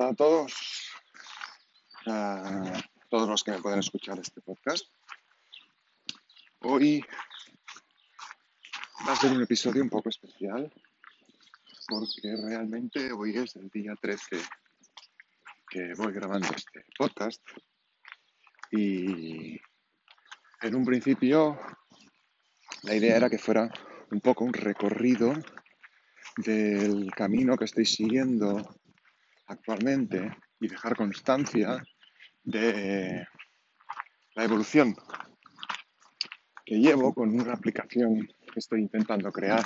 A todos, a todos los que me pueden escuchar este podcast. Hoy va a ser un episodio un poco especial porque realmente hoy es el día 13 que voy grabando este podcast y en un principio la idea era que fuera un poco un recorrido del camino que estoy siguiendo actualmente y dejar constancia de la evolución que llevo con una aplicación que estoy intentando crear.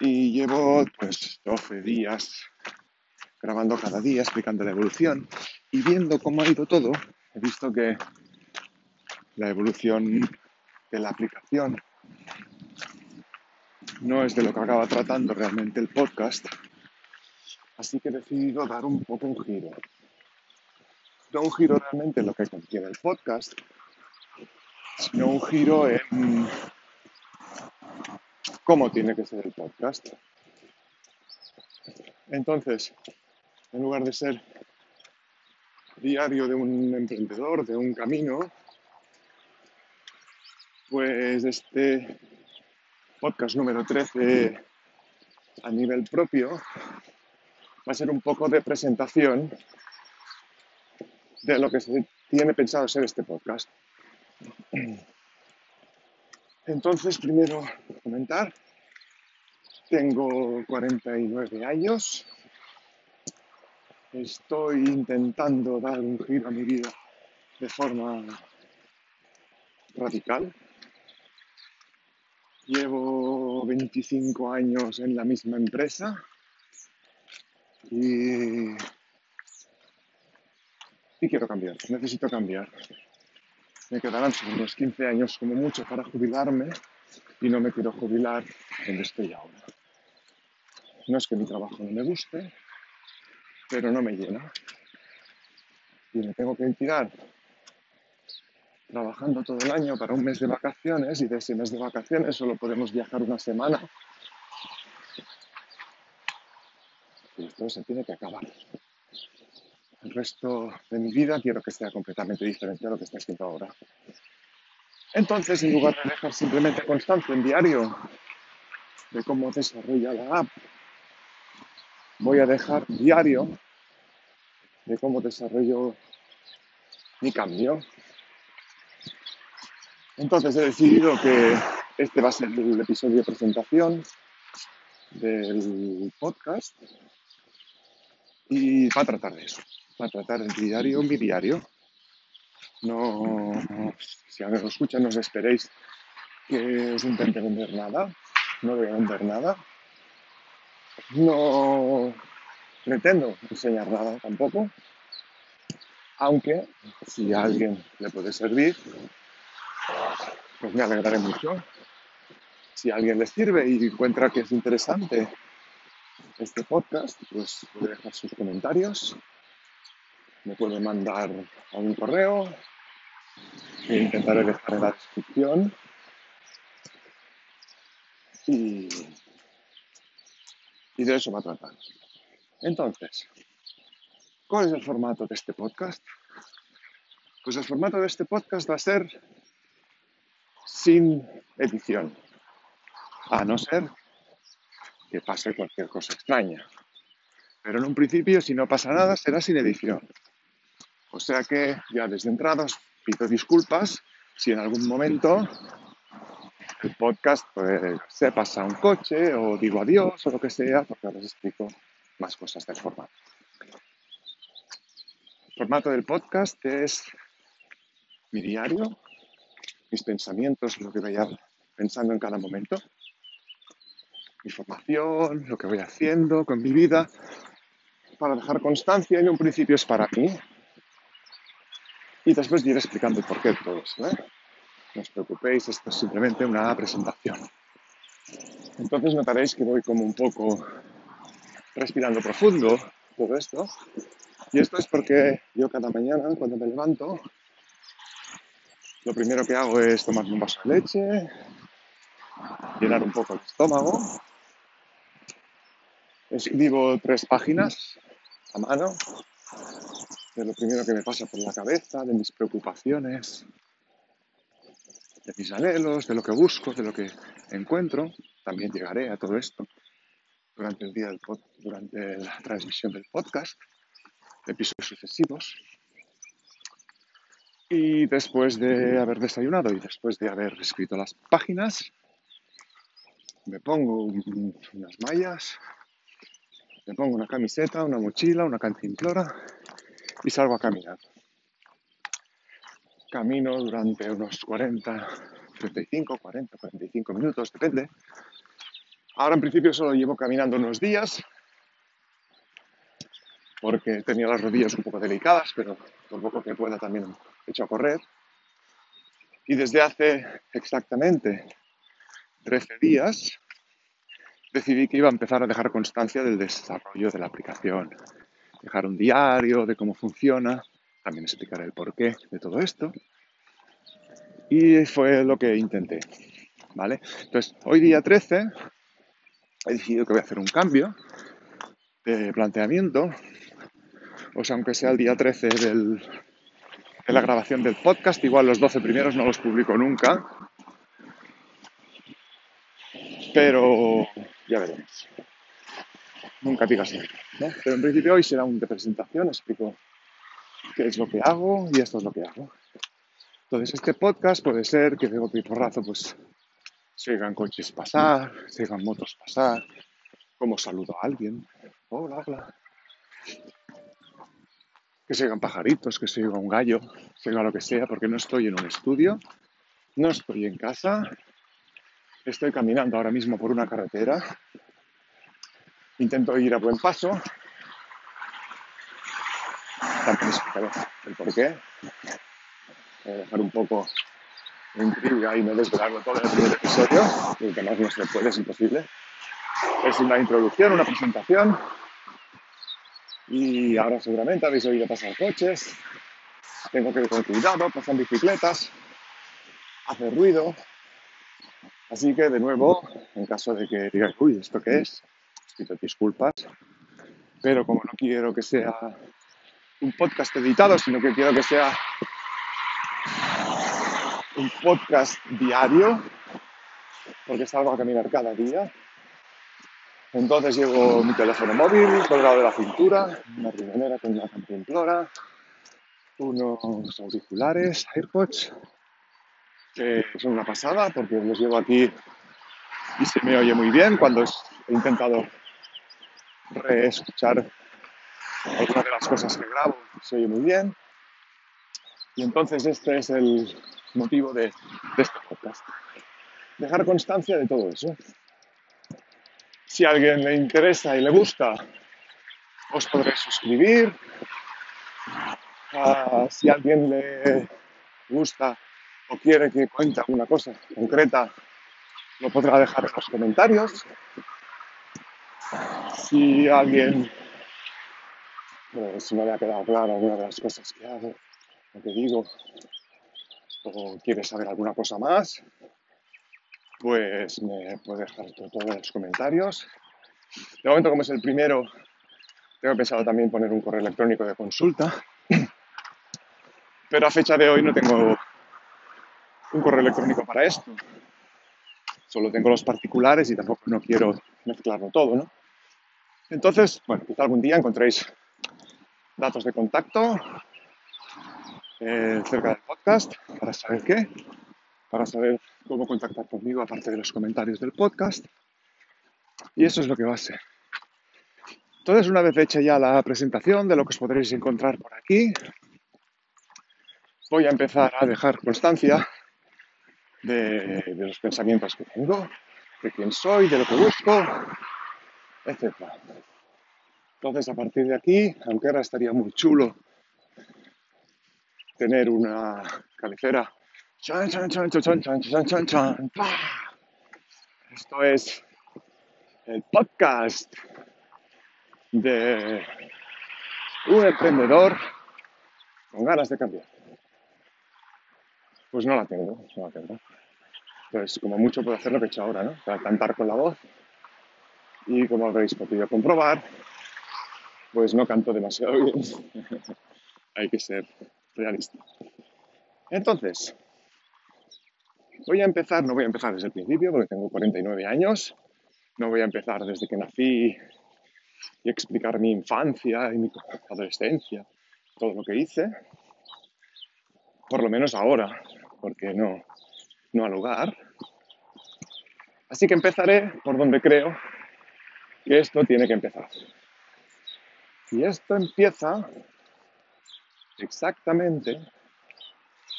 Y llevo pues 12 días grabando cada día, explicando la evolución y viendo cómo ha ido todo, he visto que la evolución de la aplicación no es de lo que acaba tratando realmente el podcast, Así que he decidido dar un poco un giro. No un giro realmente en lo que contiene el podcast, sino un giro en cómo tiene que ser el podcast. Entonces, en lugar de ser diario de un emprendedor, de un camino, pues este podcast número 13 a nivel propio va a ser un poco de presentación de lo que se tiene pensado ser este podcast. Entonces, primero comentar, tengo 49 años, estoy intentando dar un giro a mi vida de forma radical. Llevo 25 años en la misma empresa y, quiero cambiar, necesito cambiar. Me quedarán unos 15 años como mucho para jubilarme y no me quiero jubilar donde estoy ahora. No es que mi trabajo no me guste, pero no me llena. Y me tengo que tirar trabajando todo el año para un mes de vacaciones y de ese mes de vacaciones solo podemos viajar una semana y esto se tiene que acabar. El resto de mi vida quiero que sea completamente diferente a lo que está haciendo ahora. Entonces, en lugar de dejar simplemente constancia en diario de cómo desarrolla la app, voy a dejar diario de cómo desarrollo mi cambio. Entonces he decidido que este va a ser el episodio de presentación del podcast y va a tratar de eso, va a tratar el diario, mi diario. No, si alguien lo escucha, no os esperéis que os intente vender nada, no voy a vender nada. No pretendo enseñar nada tampoco, aunque si a alguien le puede servir, pues me alegraré mucho. Si alguien le sirve y encuentra que es interesante este podcast, pues puede dejar sus comentarios, me puede mandar a un correo, intentaré dejar en la descripción. Y, y de eso va a tratar. Entonces, ¿cuál es el formato de este podcast? Pues el formato de este podcast va a ser sin edición, a no ser que pase cualquier cosa extraña. Pero en un principio, si no pasa nada, será sin edición. O sea que ya desde entrada os pido disculpas si en algún momento el podcast pues, se pasa un coche o digo adiós o lo que sea, porque ahora os explico más cosas del formato. El formato del podcast es mi diario, mis pensamientos, lo que vaya pensando en cada momento mi formación, lo que voy haciendo con mi vida, para dejar constancia en un principio es para mí. Y después iré explicando el porqué de todo eso. ¿eh? No os preocupéis, esto es simplemente una presentación. Entonces notaréis que voy como un poco respirando profundo todo esto. Y esto es porque yo cada mañana cuando me levanto, lo primero que hago es tomarme un vaso de leche, llenar un poco el estómago escribo tres páginas a mano de lo primero que me pasa por la cabeza, de mis preocupaciones, de mis anhelos, de lo que busco, de lo que encuentro. También llegaré a todo esto durante el día del durante la transmisión del podcast, episodios sucesivos. Y después de haber desayunado y después de haber escrito las páginas, me pongo unas mallas, me pongo una camiseta, una mochila, una cantimplora y salgo a caminar. Camino durante unos 40, 35, 40, 45 minutos, depende. Ahora en principio solo llevo caminando unos días porque tenía las rodillas un poco delicadas, pero por poco que pueda también he hecho a correr. Y desde hace exactamente 13 días decidí que iba a empezar a dejar constancia del desarrollo de la aplicación. Dejar un diario de cómo funciona, también explicaré el porqué de todo esto. Y fue lo que intenté. ¿Vale? Entonces, hoy día 13 he decidido que voy a hacer un cambio de planteamiento. O sea, aunque sea el día 13 de la grabación del podcast, igual los 12 primeros no los publico nunca. Pero ya veremos. Nunca digas nada. Pero en principio hoy será un de presentación, explico qué es lo que hago y esto es lo que hago. Entonces este podcast puede ser que de golpe y porrazo pues se oigan coches pasar, se oigan motos pasar, como saludo a alguien, hola, hola. Que se oigan pajaritos, que se oiga un gallo, se oiga lo que sea, porque no estoy en un estudio, no estoy en casa, Estoy caminando ahora mismo por una carretera. Intento ir a buen paso. También explicaré el porqué. Voy a dejar un poco de intriga y no desvelarlo todo en el primer episodio, porque más no se puede, es imposible. Es una introducción, una presentación. Y ahora seguramente habéis oído pasar coches. Tengo que ir con cuidado, pasan bicicletas, hace ruido, Así que, de nuevo, en caso de que digas, uy, ¿esto qué es? Pido disculpas, pero como no quiero que sea un podcast editado, sino que quiero que sea un podcast diario, porque salgo a caminar cada día. Entonces llevo mi teléfono móvil colgado de la cintura, una riñonera con una cantimplora, unos auriculares, AirPods, que son una pasada porque los llevo aquí y se me oye muy bien cuando he intentado reescuchar algunas de las cosas que grabo, se oye muy bien. Y entonces este es el motivo de, de este podcast. Dejar constancia de todo eso. Si a alguien le interesa y le gusta, os podré suscribir. Ah, si a alguien le gusta o quiere que cuente alguna cosa concreta, lo podrá dejar en los comentarios. Si alguien, pues, si no le ha quedado claro alguna de las cosas que hago, lo que digo, o quiere saber alguna cosa más, pues me puede dejar todo en los comentarios. De momento, como es el primero, tengo pensado también poner un correo electrónico de consulta, pero a fecha de hoy no tengo un correo electrónico para esto. Solo tengo los particulares y tampoco no quiero mezclarlo todo, ¿no? Entonces, bueno, quizá algún día encontréis datos de contacto eh, cerca del podcast para saber qué, para saber cómo contactar conmigo aparte de los comentarios del podcast. Y eso es lo que va a ser. Entonces, una vez hecha ya la presentación de lo que os podréis encontrar por aquí, voy a empezar a dejar constancia de, los pensamientos que tengo, de quién soy, de lo que busco, etc. Entonces, a partir de aquí, aunque ahora estaría muy chulo tener una cabecera. Esto es el podcast de un emprendedor con ganas de cambiar. Pues no la tengo, no la tengo. Pues como mucho puedo hacer lo que he hecho ahora, ¿no? cantar con la voz Y como habréis podido comprobar, pues no canto demasiado bien. Hay que ser realista. Entonces, voy a empezar, no voy a empezar desde el principio porque tengo 49 años, no voy a empezar desde que nací y explicar mi infancia y mi adolescencia, todo lo que hice, por lo menos ahora, porque no, no al lugar. Así que empezaré por donde creo que esto tiene que empezar. Y esto empieza exactamente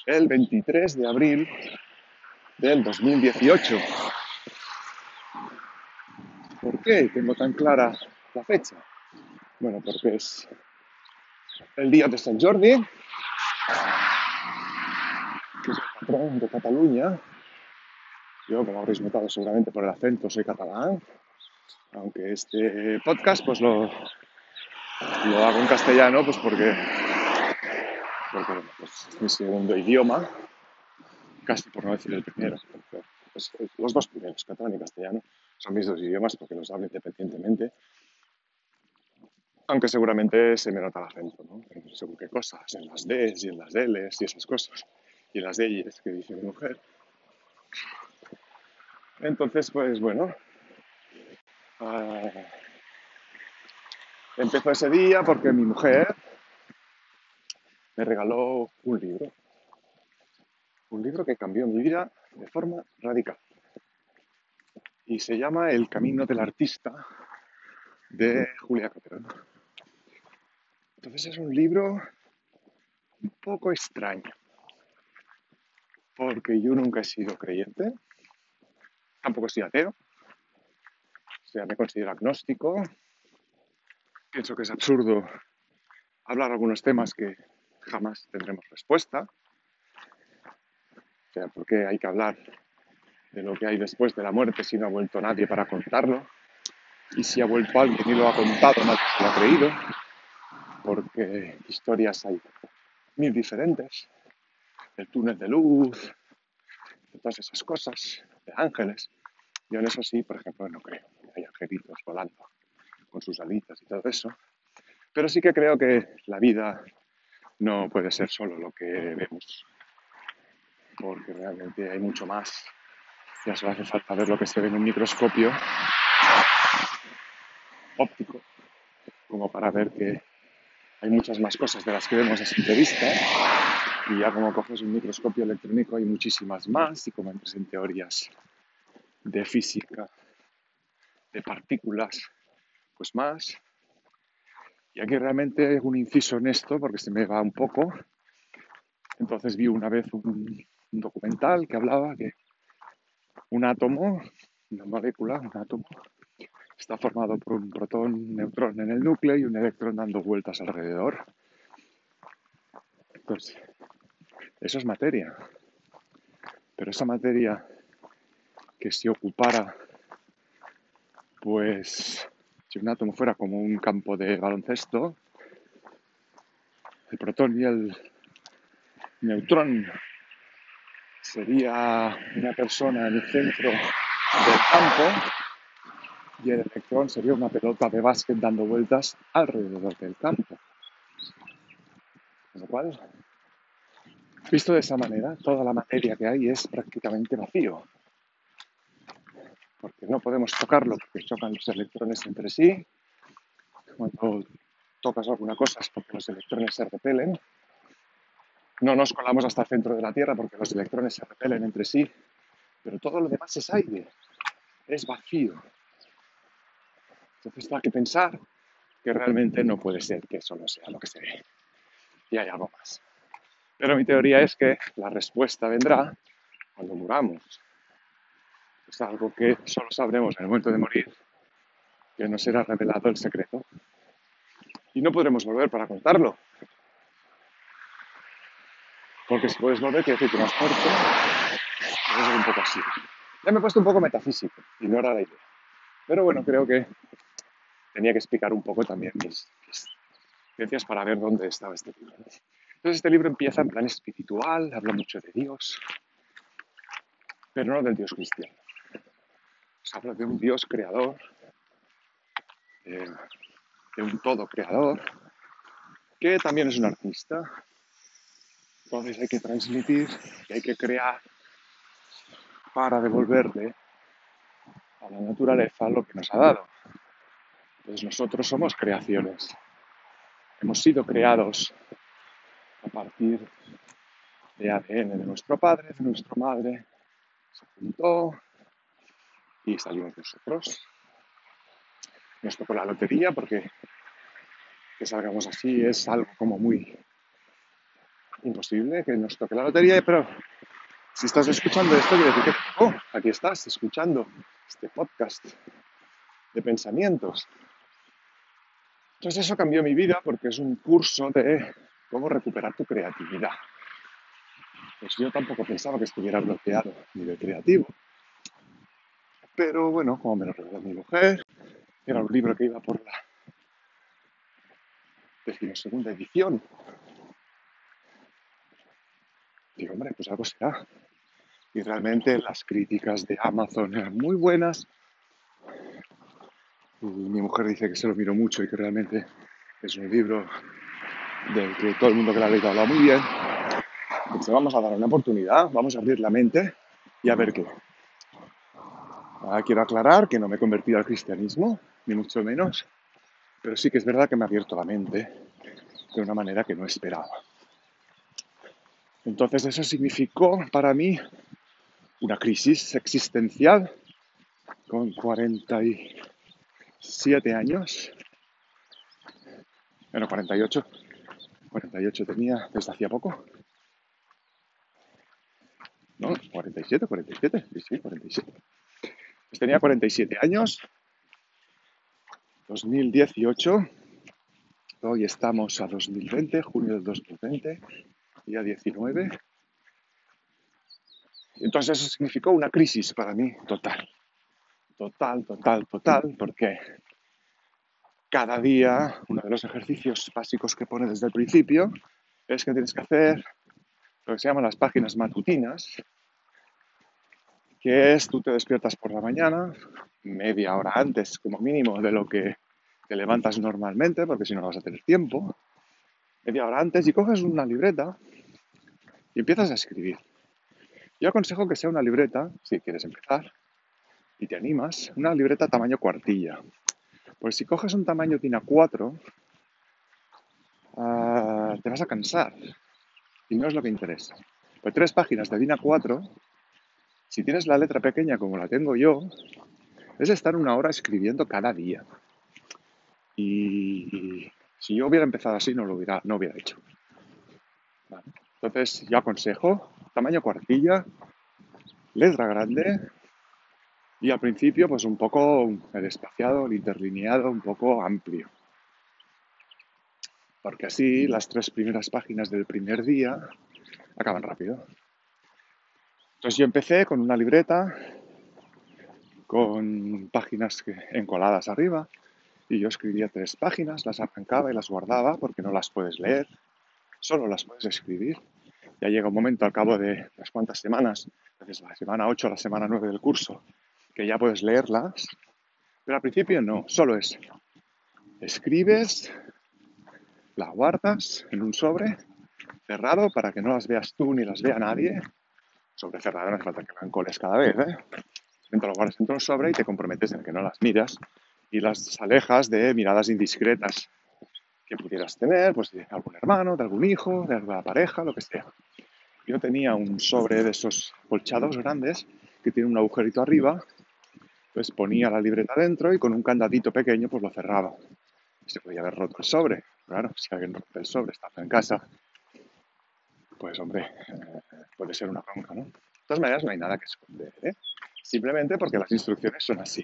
el 23 de abril del 2018. ¿Por qué tengo tan clara la fecha? Bueno, porque es el día de San Jordi, de Cataluña. Yo, como habréis notado seguramente por el acento, soy catalán, aunque este podcast pues lo, lo hago en castellano pues porque, porque pues, es mi segundo idioma, casi por no decir el primero. Pues, los dos primeros, catalán y castellano, son mis dos idiomas porque los hablo independientemente. Aunque seguramente se me nota el acento, ¿no? según qué cosas, en las Ds y en las Ls y esas cosas, y las Ds que dice mi mujer. Entonces, pues bueno, uh, empezó ese día porque mi mujer me regaló un libro, un libro que cambió mi vida de forma radical. Y se llama El Camino del Artista de Julia Caperón. Entonces es un libro un poco extraño, porque yo nunca he sido creyente, tampoco soy ateo, o sea, me considero agnóstico, pienso que es absurdo hablar algunos temas que jamás tendremos respuesta, o sea, porque hay que hablar de lo que hay después de la muerte si no ha vuelto nadie para contarlo, y si ha vuelto alguien y lo ha contado, nadie se lo ha creído porque historias hay mil diferentes, el túnel de luz, de todas esas cosas, de ángeles. Yo en eso sí, por ejemplo, no creo hay angelitos volando con sus alitas y todo eso. Pero sí que creo que la vida no puede ser solo lo que vemos, porque realmente hay mucho más. Ya solo hace falta ver lo que se ve en un microscopio óptico, como para ver que hay muchas más cosas de las que vemos a simple vista y ya como coges un microscopio electrónico hay muchísimas más y como entres en teorías de física, de partículas, pues más. Y aquí realmente un inciso en esto porque se me va un poco. Entonces vi una vez un, un documental que hablaba que un átomo, una molécula, un átomo, está formado por un protón, un neutrón en el núcleo y un electrón dando vueltas alrededor. Entonces, eso es materia. Pero esa materia que se ocupara, pues, si un átomo fuera como un campo de baloncesto, el protón y el neutrón sería una persona en el centro del campo y el electrón sería una pelota de básquet dando vueltas alrededor del campo. Con lo cual, visto de esa manera, toda la materia que hay es prácticamente vacío. Porque no podemos tocarlo porque chocan los electrones entre sí. Cuando tocas alguna cosa es porque los electrones se repelen. No nos colamos hasta el centro de la Tierra porque los electrones se repelen entre sí. Pero todo lo demás es aire, es vacío. Entonces hay que pensar que realmente no puede ser que eso no sea lo que se ve. Y hay algo más. Pero mi teoría es que la respuesta vendrá cuando muramos. Es algo que solo sabremos en el momento de morir, que nos será revelado el secreto. Y no podremos volver para contarlo. Porque si puedes volver, quiere decir que no has muerto. Es un poco así. Ya me he puesto un poco metafísico, ignora la idea. Pero bueno, creo que tenía que explicar un poco también mis, mis para ver dónde estaba este libro. Entonces este libro empieza en plan espiritual, habla mucho de Dios, pero no del Dios cristiano. habla de un Dios creador eh, de un todo creador, que también es un artista. Entonces hay que transmitir, hay que crear para devolverle a la naturaleza lo que nos ha dado. Entonces nosotros somos creaciones. Hemos sido creados a partir de ADN de nuestro padre, de nuestra madre. Se juntó y salimos nosotros. Nos tocó la lotería porque que salgamos así es algo como muy imposible que nos toque la lotería, pero si estás escuchando esto, quiere decir que, oh, aquí estás escuchando este podcast de pensamientos. Entonces eso cambió mi vida porque es un curso de cómo recuperar tu creatividad. Pues yo tampoco pensaba que estuviera bloqueado a nivel creativo. Pero bueno, como me lo reveló mi mujer, era un libro que iba por la segunda edición. Digo, hombre, pues algo será. Y realmente las críticas de Amazon eran muy buenas. Y mi mujer dice que se lo miró mucho y que realmente es un libro del que todo el mundo que lo ha leído habla muy bien. Entonces vamos a dar una oportunidad, vamos a abrir la mente y a ver qué. Ahora quiero aclarar que no me he convertido al cristianismo, ni mucho menos, pero sí que es verdad que me ha abierto la mente de una manera que no esperaba. Entonces eso significó para mí una crisis existencial con 47 años. Bueno, 48. 48 tenía desde hacía poco. ¿No? 47, 47. Sí, sí, 47. Pues tenía 47 años. 2018 Hoy estamos a 2020, junio del 2020, día 19. Entonces eso significó una crisis para mí total. Total, total, total, porque cada día uno de los ejercicios básicos que pone desde el principio es que tienes que hacer lo que se llaman las páginas matutinas, que es tú te despiertas por la mañana, media hora antes como mínimo de lo que te levantas normalmente, porque si no, no vas a tener tiempo, media hora antes, y coges una libreta y empiezas a escribir. Yo aconsejo que sea una libreta, si quieres empezar, y te animas, una libreta tamaño cuartilla. Pues si coges un tamaño TINA 4, ah, te vas a cansar. Y no es lo que interesa. Pues tres páginas de DINA 4, si tienes la letra pequeña como la tengo yo, es estar una hora escribiendo cada día. Y, si yo hubiera empezado así, no lo hubiera, no hubiera hecho. Entonces, yo aconsejo tamaño cuartilla, letra grande y al principio, pues un poco el espaciado, el interlineado, un poco amplio. Porque así las tres primeras páginas del primer día acaban rápido. Entonces yo empecé con una libreta con páginas encoladas arriba y yo escribía tres páginas, las arrancaba y las guardaba porque no las puedes leer, solo las puedes escribir. Ya llega un momento al cabo de unas cuantas semanas, desde la semana 8 a la semana 9 del curso, que ya puedes leerlas, pero al principio no, solo es escribes, la guardas en un sobre cerrado para que no las veas tú ni las vea nadie. Sobre cerrado no hace falta que la encoles cada vez, ¿eh? Simplemente lo guardas dentro de un sobre y te comprometes en que no las miras y las alejas de miradas indiscretas que pudieras tener, pues de algún hermano, de algún hijo, de alguna pareja, lo que sea. Yo tenía un sobre de esos colchados grandes que tiene un agujerito arriba, pues ponía la libreta dentro y con un candadito pequeño pues lo cerraba. Se podía haber roto el sobre. Claro, si alguien rompe el sobre, está en casa, pues hombre, eh, puede ser una bronca, ¿no? De todas maneras, no hay nada que esconder, ¿eh? Simplemente porque las instrucciones son así.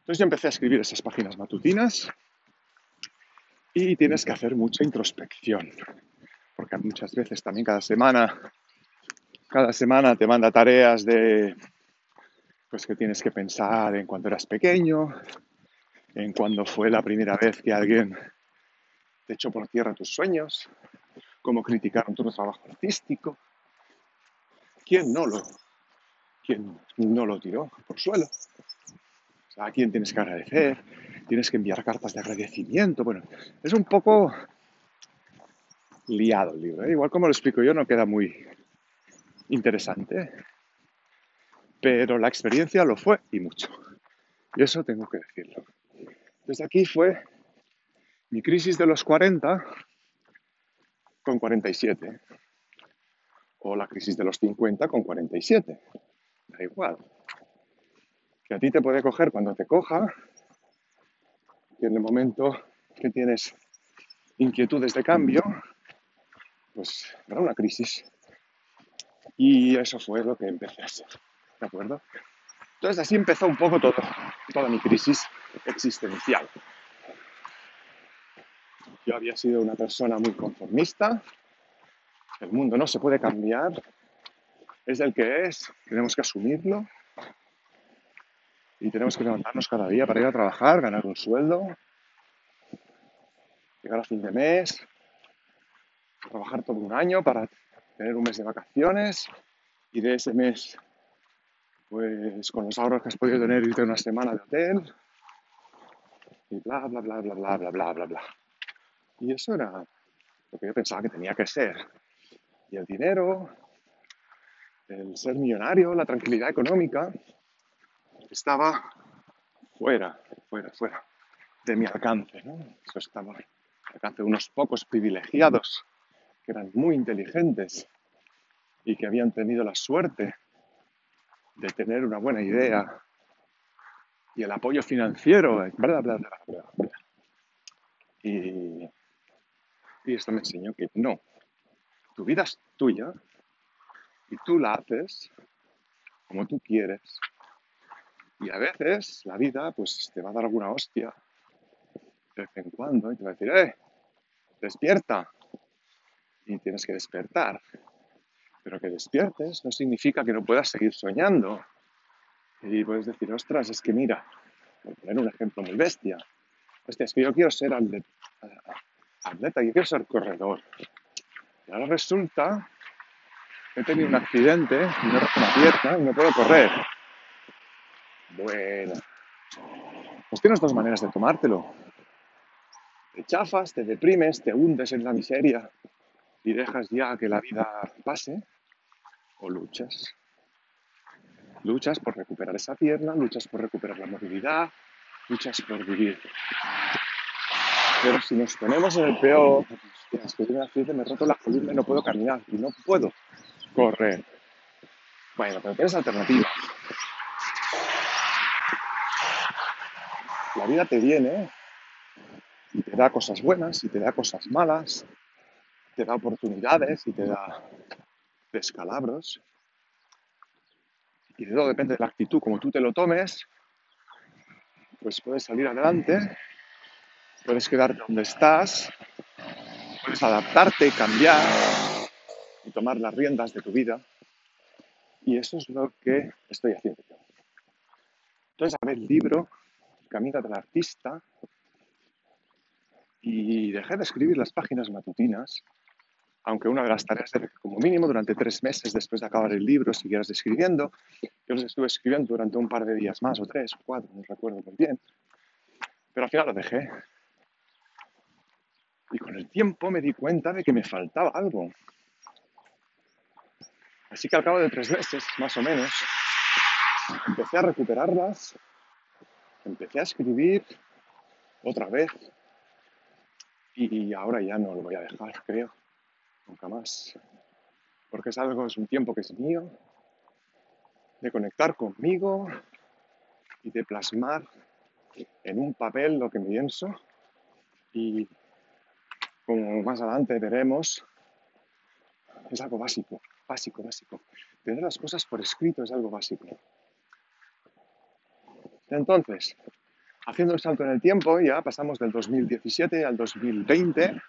Entonces yo empecé a escribir esas páginas matutinas y tienes que hacer mucha introspección, porque muchas veces también cada semana, cada semana te manda tareas de, pues que tienes que pensar en cuando eras pequeño, en cuando fue la primera vez que alguien te echó por tierra tus sueños, cómo criticaron tu trabajo artístico, quién no lo, quién no lo tiró por suelo a quién tienes que agradecer, tienes que enviar cartas de agradecimiento. Bueno, es un poco liado el libro. ¿eh? Igual como lo explico yo no queda muy interesante, pero la experiencia lo fue y mucho. Y eso tengo que decirlo. Desde aquí fue mi crisis de los 40 con 47. O la crisis de los 50 con 47. Da igual. Que a ti te puede coger cuando te coja. Y en el momento que tienes inquietudes de cambio, pues habrá una crisis. Y eso fue lo que empecé a hacer. ¿De acuerdo? Entonces así empezó un poco todo, toda mi crisis existencial. Yo había sido una persona muy conformista, el mundo no se puede cambiar, es el que es, tenemos que asumirlo y tenemos que levantarnos cada día para ir a trabajar, ganar un sueldo, llegar a fin de mes, trabajar todo un año para tener un mes de vacaciones y de ese mes pues con los ahorros que has podido tener, irte una semana de hotel y bla, bla, bla, bla, bla, bla, bla, bla, bla. Y eso era lo que yo pensaba que tenía que ser. Y el dinero, el ser millonario, la tranquilidad económica, estaba fuera, fuera, fuera de mi alcance. ¿no? Eso estaba al alcance de unos pocos privilegiados que eran muy inteligentes y que habían tenido la suerte de tener una buena idea y el apoyo financiero, Y, y esto me enseñó que no, tu vida es tuya y tú la haces como tú quieres. Y a veces la vida pues te va a dar alguna hostia de vez en cuando y te va a decir, ¡eh! Despierta. Y tienes que despertar. Pero que despiertes no significa que no puedas seguir soñando. Y puedes decir, ostras, es que mira, por poner un ejemplo muy bestia, hostia, es que yo quiero ser atleta, yo quiero ser corredor. Y ahora resulta que he tenido un accidente y me y no puedo correr. Bueno, pues tienes dos maneras de tomártelo. Te chafas, te deprimes, te hundes en la miseria y dejas ya que la vida pase, o luchas. Luchas por recuperar esa pierna, luchas por recuperar la movilidad, luchas por vivir. Pero si nos ponemos en el peor, es que me me he roto la columna y no puedo caminar y no puedo correr. Bueno, pero tienes alternativas. La vida te viene y te da cosas buenas y te da cosas malas, te da oportunidades y te da descalabros. Y de todo depende de la actitud, como tú te lo tomes, pues puedes salir adelante, puedes quedarte donde estás, puedes adaptarte cambiar y tomar las riendas de tu vida. Y eso es lo que estoy haciendo yo. Entonces, a ver el libro, Camino del Artista, y dejé de escribir las páginas matutinas aunque una de las tareas era que como mínimo durante tres meses después de acabar el libro siguieras escribiendo. Yo los estuve escribiendo durante un par de días más, o tres, o cuatro, no recuerdo muy bien. Pero al final lo dejé. Y con el tiempo me di cuenta de que me faltaba algo. Así que al cabo de tres meses, más o menos, empecé a recuperarlas, empecé a escribir otra vez y ahora ya no lo voy a dejar, creo nunca más. Porque es algo, es un tiempo que es mío, de conectar conmigo y de plasmar en un papel lo que pienso. Y como más adelante veremos, es algo básico, básico, básico. Tener las cosas por escrito es algo básico. Entonces, haciendo un salto en el tiempo, ya pasamos del 2017 al 2020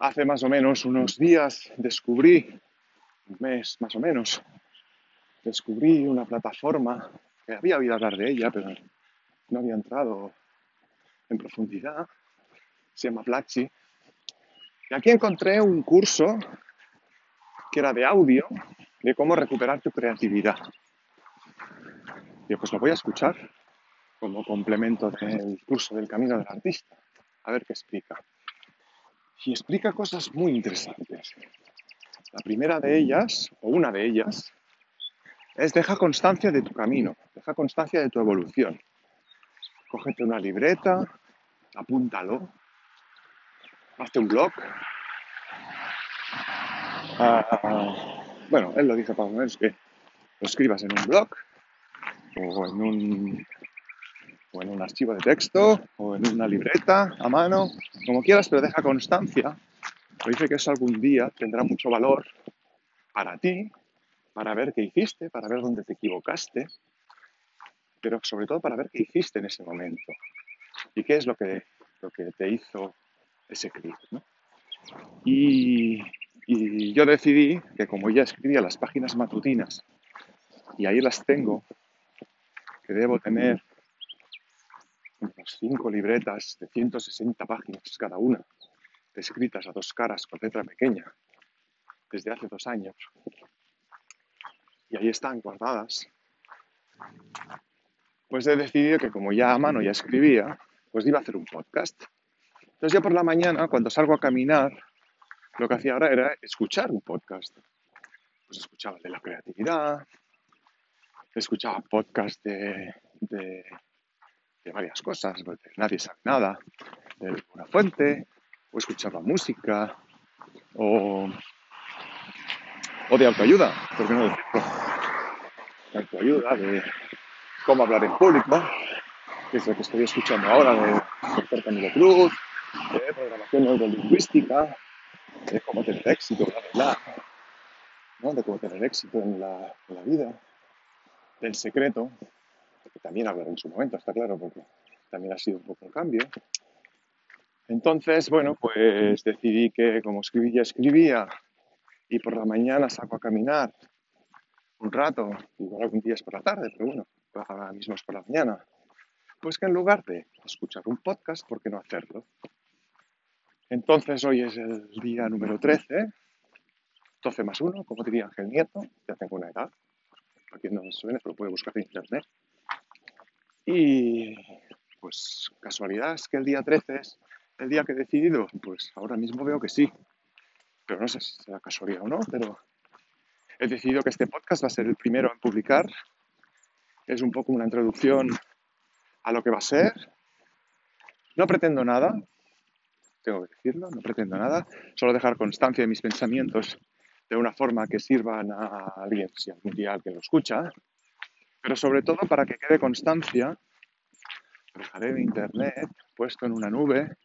Hace más o menos unos días descubrí, un mes más o menos, descubrí una plataforma que había oído hablar de ella, pero no había entrado en profundidad. Se llama Platzi. Y aquí encontré un curso que era de audio de cómo recuperar tu creatividad. Y pues lo voy a escuchar como complemento del curso del camino del artista, a ver qué explica. Y explica cosas muy interesantes. La primera de ellas, o una de ellas, es deja constancia de tu camino, deja constancia de tu evolución. Cógete una libreta, apúntalo, hazte un blog. Ah, bueno, él lo dice para menos que lo escribas en un blog o en un, o en un archivo de texto o en una libreta a mano, como quieras, pero deja constancia. Lo dice que eso algún día tendrá mucho valor para ti, para ver qué hiciste, para ver dónde te equivocaste, pero sobre todo para ver qué hiciste en ese momento y qué es lo que, lo que te hizo ese clic. Y, y yo decidí que como ya escribía las páginas matutinas y ahí las tengo, que debo tener unas cinco libretas de 160 páginas cada una, escritas a dos caras con letra pequeña, desde hace dos años. Y ahí están guardadas. Pues he decidido que como ya a mano ya escribía, pues iba a hacer un podcast. Entonces yo por la mañana, cuando salgo a caminar, lo que hacía ahora era escuchar un podcast. Pues escuchaba de la creatividad, escuchaba podcast de, varias cosas, nadie sabe nada, de una fuente, o escuchaba música, o, o de autoayuda, ¿por qué no decirlo? De autoayuda, de cómo hablar en público, que es lo que estoy escuchando ahora de doctor Camilo Cruz, de programación neurolingüística, de cómo tener éxito, bla, ¿no? de cómo tener éxito la, en la vida, del secreto, que también hablaré en su momento, está claro, porque también ha sido un poco el cambio. Entonces, bueno, pues decidí que como escribía, escribía y por la mañana saco a caminar un rato, igual algún día es por la tarde, pero bueno, ahora mismo es por la mañana, pues que en lugar de escuchar un podcast, ¿por qué no hacerlo? Entonces hoy es el día número 13, 12 más 1, como diría Ángel Nieto, ya tengo una edad, a quien no me suene, lo puede buscar en internet. Y pues casualidad es que el día 13 es el día que he decidido, pues ahora mismo veo que sí, pero no sé si será casualidad o no, pero he decidido que este podcast va a ser el primero en publicar. Es un poco una introducción a lo que va a ser. No pretendo nada, tengo que decirlo, no pretendo nada, solo dejar constancia de mis pensamientos de una forma que sirvan a alguien, si algún día alguien lo escucha, pero sobre todo para que quede constancia, dejaré en internet, puesto en una nube.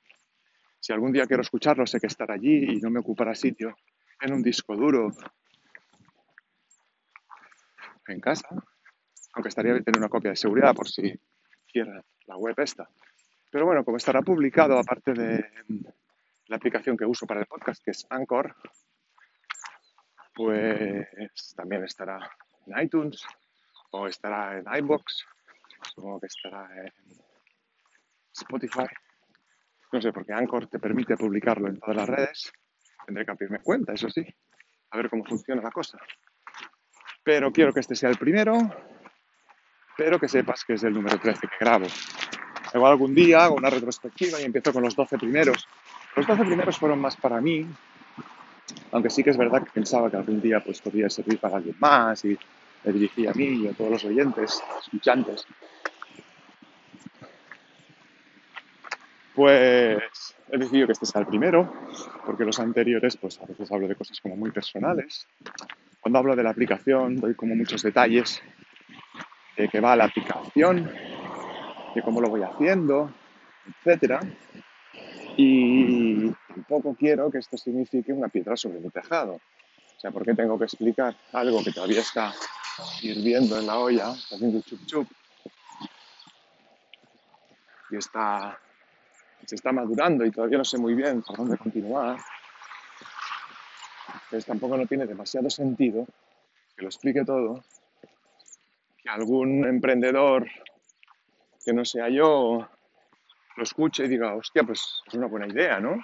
Si algún día quiero escucharlo, sé que estará allí y no me ocupará sitio en un disco duro en casa, aunque estaría bien tener una copia de seguridad por si cierra la web esta. Pero bueno, como estará publicado, aparte de la aplicación que uso para el podcast, que es Anchor, pues también estará en iTunes o estará en iBox, supongo que estará en Spotify. No sé, porque Anchor te permite publicarlo en todas las redes. Tendré que abrirme cuenta, eso sí, a ver cómo funciona la cosa. Pero quiero que este sea el primero, pero que sepas que es el número 13 que grabo. Igual algún día hago una retrospectiva y empiezo con los 12 primeros. Los 12 primeros fueron más para mí, aunque sí que es verdad que pensaba que algún día pues, podría servir para alguien más y me dirigía a mí y a todos los oyentes, escuchantes. Pues he decidido que este sea el primero, porque los anteriores, pues a veces hablo de cosas como muy personales. Cuando hablo de la aplicación, doy como muchos detalles de qué va la aplicación, de cómo lo voy haciendo, etcétera. Y tampoco quiero que esto signifique una piedra sobre mi tejado. O sea, ¿por qué tengo que explicar algo que todavía está hirviendo en la olla, haciendo chup chup? Y está, se está madurando y todavía no sé muy bien por dónde continuar. Entonces tampoco no tiene demasiado sentido que lo explique todo, que algún emprendedor que no sea yo lo escuche y diga, hostia, pues es una buena idea, ¿no?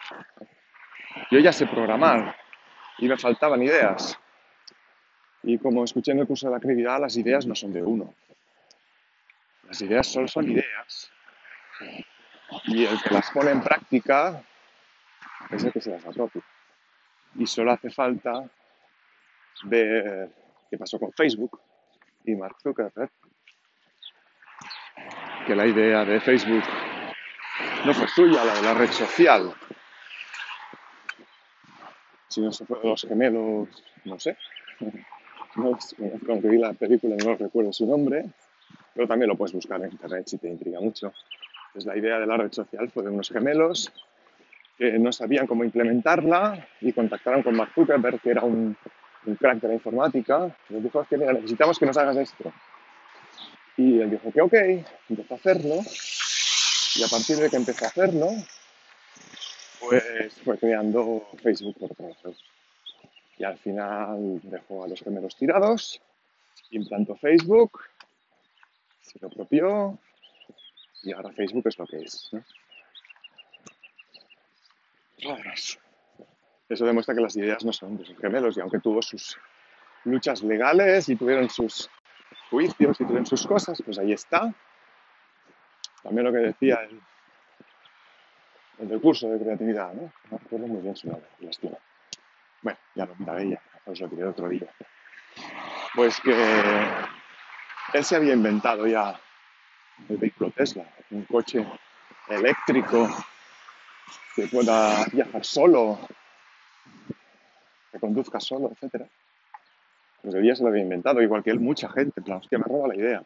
Yo ya sé programar y me faltaban ideas. Y como escuché en el curso de la actividad, las ideas no son de uno. Las ideas solo son ideas. Y el que las pone en práctica es el que se las apropia. Y solo hace falta ver qué pasó con Facebook y Mark Zuckerberg. Que la idea de Facebook no fue suya, la de la red social, si no se fue los gemelos, no sé. No, aunque vi la película no recuerdo su nombre, pero también lo puedes buscar en internet si te intriga mucho. Pues la idea de la red social fue de unos gemelos que no sabían cómo implementarla y contactaron con Mark Zuckerberg, que era un, un crack de la informática. Les dijo, que necesitamos que nos hagas esto. Y él dijo que ok, empezó a hacerlo. Y a partir de que empezó a hacerlo, pues fue creando Facebook por otro lado. Y al final dejó a los gemelos tirados, implantó Facebook, se lo apropió y ahora Facebook es lo que es. Eso demuestra que las ideas no son de sus gemelos y aunque tuvo sus luchas legales y tuvieron sus juicios y tuvieron sus cosas, pues ahí está. También lo que decía el el del curso de creatividad, ¿no? No recuerdo muy bien su nombre, lástima. Bueno, ya lo miraré ya, os lo diré otro día. Pues que él se había inventado ya el vehículo Tesla, un coche eléctrico que pueda viajar solo, que conduzca solo, etc. Pues él ya se lo había inventado, igual que él, mucha gente, en plan, hostia, me roba la idea.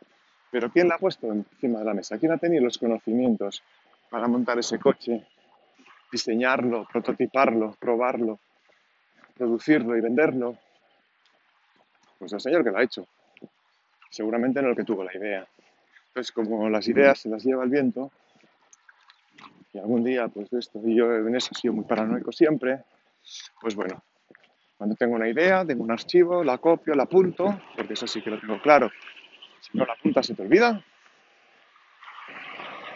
Pero ¿quién la ha puesto encima de la mesa? ¿Quién ha tenido los conocimientos para montar ese coche diseñarlo, prototiparlo, probarlo, producirlo y venderlo, pues el señor que lo ha hecho. Seguramente no el que tuvo la idea. Entonces, como las ideas se las lleva el viento, y algún día, pues de esto, y yo en eso he sido muy paranoico siempre, pues bueno, cuando tengo una idea, tengo un archivo, la copio, la apunto, porque eso sí que lo tengo claro. Si no la apuntas se te olvida.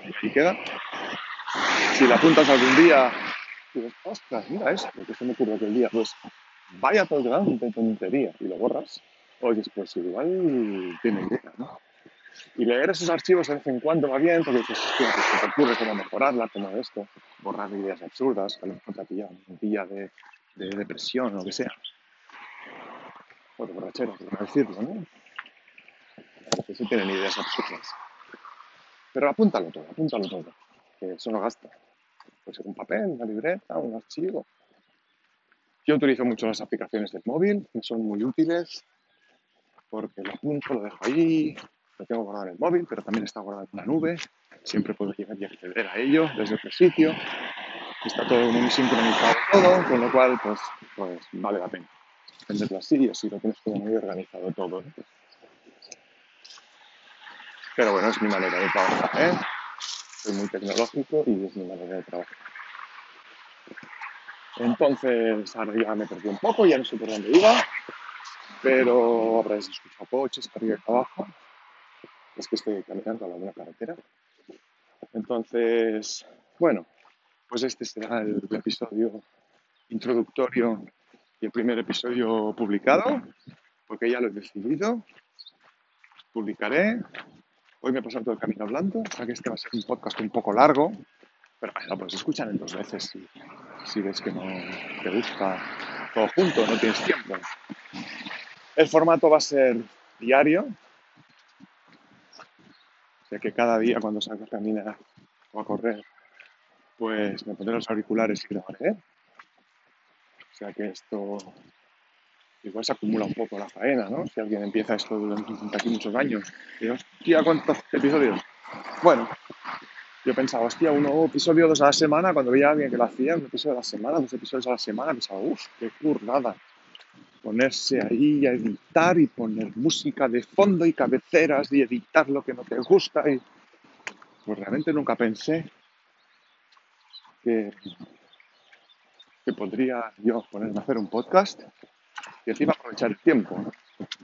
Y ahí queda si la apuntas algún día, dices, ostras, mira esto, que se me ocurrió aquel día, pues vaya todo grande tontería, y lo borras, oyes, pues igual tiene idea, ¿no? Y leer esos archivos de vez en cuando va bien, porque dices, hostia, pues se te ocurre cómo mejorarla, como esto, borrar ideas absurdas, a lo mejor te ha un de, de depresión o lo que sea. O de borrachera, por decirlo, ¿no? Que sí tienen ideas absurdas. Pero apúntalo todo, apúntalo todo que eso no gasta. Puede ser un papel, una libreta, un archivo. Yo utilizo mucho las aplicaciones del móvil, que son muy útiles, porque lo apunto, lo dejo ahí, lo tengo guardado en el móvil, pero también está guardado en la nube. Siempre puedo llegar y acceder a ello desde otro sitio. Está todo muy sincronizado todo, con lo cual, pues, pues vale la pena tenerlo así y así lo tienes todo muy organizado todo. Pero bueno, es mi manera de trabajar, ¿eh? Soy muy tecnológico y es mi manera de trabajar. Entonces, ahora ya me perdí un poco, ya no sé por dónde iba, pero habréis escuchado coches arriba y abajo. Es que estoy caminando a la buena carretera. Entonces, bueno, pues este será el episodio introductorio y el primer episodio publicado, porque ya lo he decidido. Publicaré Hoy me he pasado todo el camino hablando, sea que este va a ser un podcast un poco largo, pero lo puedes escuchar en dos veces si, si ves que no te gusta todo junto, no tienes tiempo. El formato va a ser diario, o sea que cada día cuando salga a caminar o a correr, pues me pondré los auriculares y grabaré. O sea que esto igual se acumula un poco la faena, ¿no? Si alguien empieza esto durante aquí muchos años. Y hostia, ¿cuántos episodios? Bueno, yo pensaba, hostia, un episodio dos a la semana, cuando veía a alguien que lo hacía, un episodio a la semana, dos episodios a la semana, pensaba, uff, qué currada. Ponerse ahí a editar y poner música de fondo y cabeceras y editar lo que no te gusta. Y... Pues realmente nunca pensé que, que podría yo ponerme a hacer un podcast y encima aprovechar el tiempo, ¿no?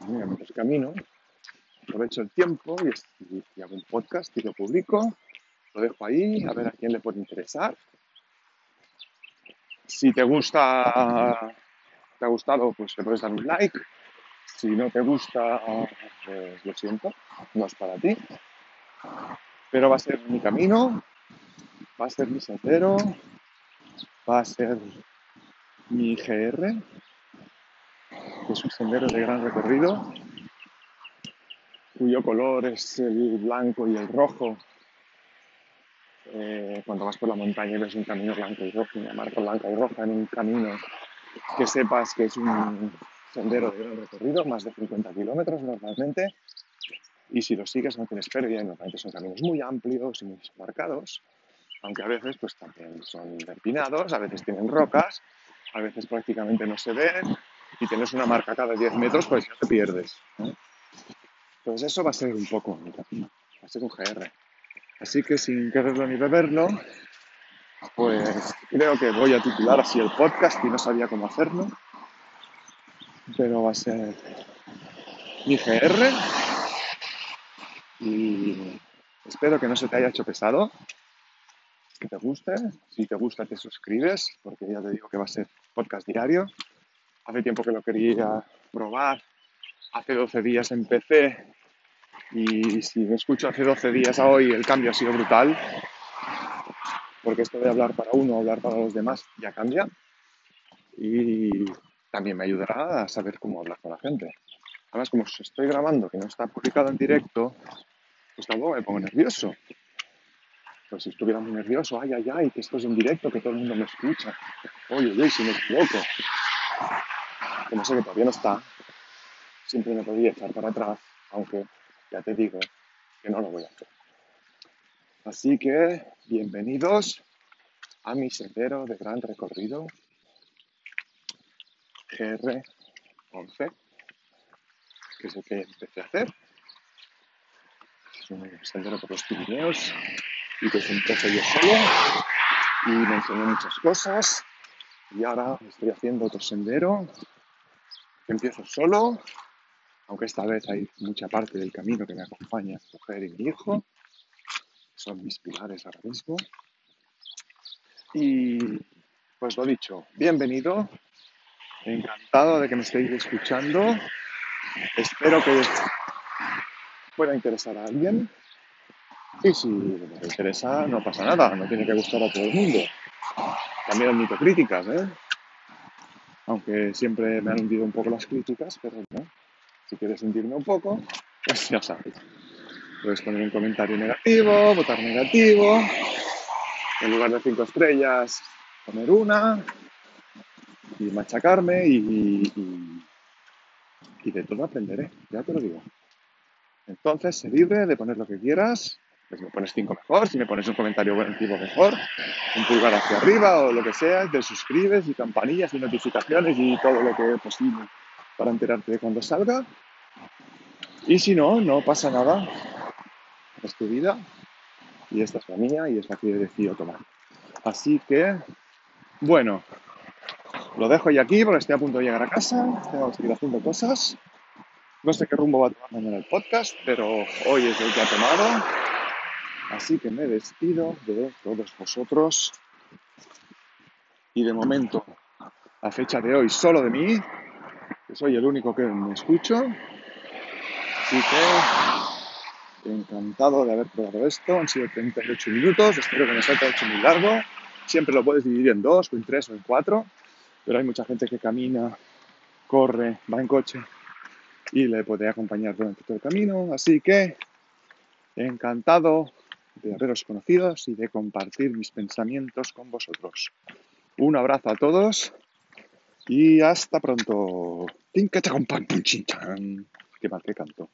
Mientras camino, aprovecho el tiempo y, hago un podcast y lo publico, lo dejo ahí, a ver a quién le puede interesar. Si te gusta, te ha gustado, pues le puedes dar un like. Si no te gusta, pues lo siento, no es para ti. Pero va a ser mi camino, va a ser mi sendero, va a ser mi GR, es un sendero de gran recorrido, cuyo color es el blanco y el rojo. Eh, cuando vas por la montaña ves un camino blanco y rojo, una marca blanca y roja en un camino, que sepas que es un sendero de gran recorrido, más de 50 kilómetros normalmente, y si lo sigues no tienes pérdida, normalmente son caminos muy amplios y muy marcados, aunque a veces pues también son empinados, a veces tienen rocas, a veces prácticamente no se ven, y tienes una marca cada 10 metros, pues ya te pierdes. Entonces eso va a ser un poco va a ser un GR. Así que sin quererlo ni beberlo, pues creo que voy a titular así el podcast y no sabía cómo hacerlo, pero va a ser mi GR y espero que no se te haya hecho pesado, que te guste, si te gusta te suscribes, porque ya te digo que va a ser podcast diario. Hace tiempo que lo quería probar, hace 12 días empecé y si me escucho hace 12 días a hoy el cambio ha sido brutal, porque esto de hablar para uno, hablar para los demás ya cambia y también me ayudará a saber cómo hablar con la gente. Además, como estoy grabando, que no está publicado en directo, pues tampoco me pongo nervioso. Pues si estuviera muy nervioso, ay, ay, ay, que esto es en directo, que todo el mundo me escucha. Oye, oye, si me equivoco. Como sé que todavía no está, siempre me podría echar para atrás, aunque ya te digo que no lo voy a hacer. Así que, bienvenidos a mi sendero de gran recorrido GR11, que es el que empecé a hacer. Es un sendero por los Pirineos y que empecé yo solo y me enseñó muchas cosas. Y ahora estoy haciendo otro sendero empiezo solo aunque esta vez hay mucha parte del camino que me acompaña mi mujer y mi hijo, son mis pilares ahora mismo. Y pues lo dicho, bienvenido, encantado de que me estéis escuchando, espero que pueda interesar a alguien. Y si me interesa, no pasa nada, no tiene que gustar a todo el mundo. También admito críticas, ¿eh? Aunque siempre me han hundido un poco las críticas, pero no si quieres sentirme un poco, pues ya sabes. Puedes poner un comentario negativo, votar negativo. En lugar de cinco estrellas, poner una y machacarme y, y, de todo aprenderé, ya te lo digo. Entonces, sé libre de poner lo que quieras. Pues me pones cinco mejor, si me pones un comentario negativo mejor, un pulgar hacia arriba o lo que sea, te suscribes y campanillas y notificaciones y todo lo que es posible para enterarte de cuando salga. Y si no, no pasa nada. Es tu vida y esta es la mía y es la que he decidido tomar. Así que, bueno, lo dejo ya aquí porque estoy a punto de llegar a casa. Tengo que seguir haciendo cosas. No sé qué rumbo va a tomar mañana el podcast, pero hoy es el que ha tomado. Así que me despido de todos vosotros. Y de momento, a fecha de hoy, solo de mí, soy el único que me escucho. Así que encantado de haber probado esto. Han sido 38 minutos. Espero que no se haya hecho muy largo. Siempre lo puedes dividir en dos, o en tres, o en cuatro. Pero hay mucha gente que camina, corre, va en coche y le puede acompañar durante todo el camino. Así que encantado de haberos conocido y de compartir mis pensamientos con vosotros. Un abrazo a todos y hasta pronto. Qué mal que canto.